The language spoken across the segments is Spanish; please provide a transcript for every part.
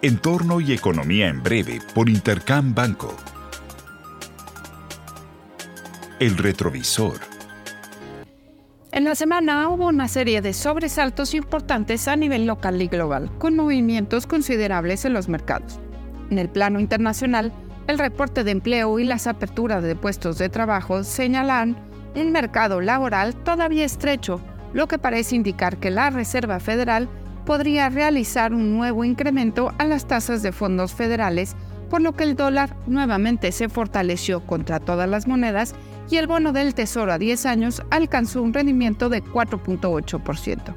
Entorno y economía en breve por Intercam Banco. El retrovisor. En la semana hubo una serie de sobresaltos importantes a nivel local y global, con movimientos considerables en los mercados. En el plano internacional, el reporte de empleo y las aperturas de puestos de trabajo señalan un mercado laboral todavía estrecho, lo que parece indicar que la Reserva Federal podría realizar un nuevo incremento a las tasas de fondos federales, por lo que el dólar nuevamente se fortaleció contra todas las monedas y el bono del Tesoro a 10 años alcanzó un rendimiento de 4.8%.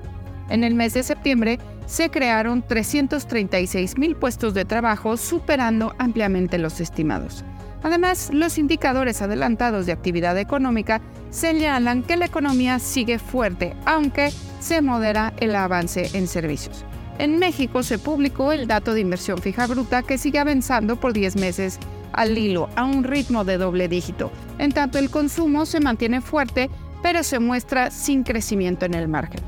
En el mes de septiembre se crearon 336 mil puestos de trabajo, superando ampliamente los estimados. Además, los indicadores adelantados de actividad económica señalan que la economía sigue fuerte, aunque se modera el avance en servicios. En México se publicó el dato de inversión fija bruta que sigue avanzando por 10 meses al hilo a un ritmo de doble dígito. En tanto, el consumo se mantiene fuerte, pero se muestra sin crecimiento en el margen.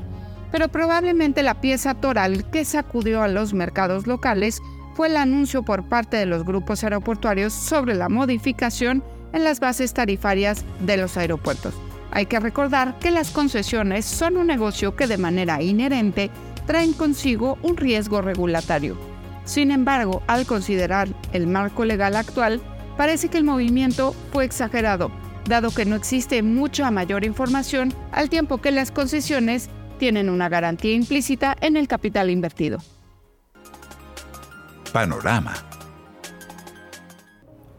Pero probablemente la pieza toral que sacudió a los mercados locales fue el anuncio por parte de los grupos aeroportuarios sobre la modificación en las bases tarifarias de los aeropuertos. Hay que recordar que las concesiones son un negocio que de manera inherente traen consigo un riesgo regulatorio. Sin embargo, al considerar el marco legal actual, parece que el movimiento fue exagerado, dado que no existe mucha mayor información al tiempo que las concesiones tienen una garantía implícita en el capital invertido. Panorama.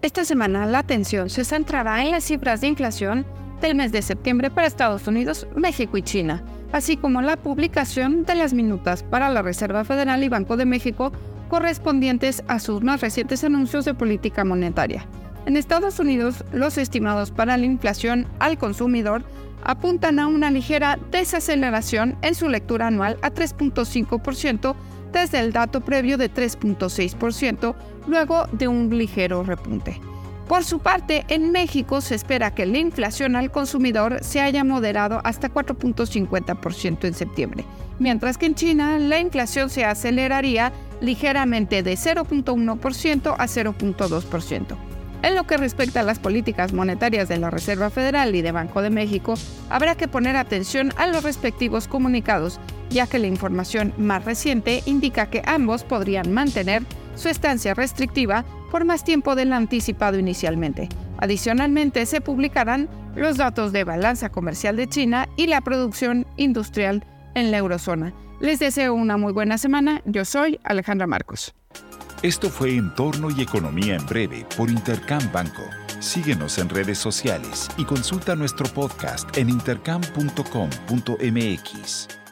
Esta semana la atención se centrará en las cifras de inflación del mes de septiembre para Estados Unidos, México y China, así como la publicación de las minutas para la Reserva Federal y Banco de México correspondientes a sus más recientes anuncios de política monetaria. En Estados Unidos, los estimados para la inflación al consumidor apuntan a una ligera desaceleración en su lectura anual a 3.5% desde el dato previo de 3.6%, luego de un ligero repunte. Por su parte, en México se espera que la inflación al consumidor se haya moderado hasta 4.50% en septiembre, mientras que en China la inflación se aceleraría ligeramente de 0.1% a 0.2%. En lo que respecta a las políticas monetarias de la Reserva Federal y de Banco de México, habrá que poner atención a los respectivos comunicados, ya que la información más reciente indica que ambos podrían mantener su estancia restrictiva por más tiempo del anticipado inicialmente. Adicionalmente, se publicarán los datos de balanza comercial de China y la producción industrial en la eurozona. Les deseo una muy buena semana. Yo soy Alejandra Marcos. Esto fue Entorno y Economía en Breve por Intercam Banco. Síguenos en redes sociales y consulta nuestro podcast en intercam.com.mx.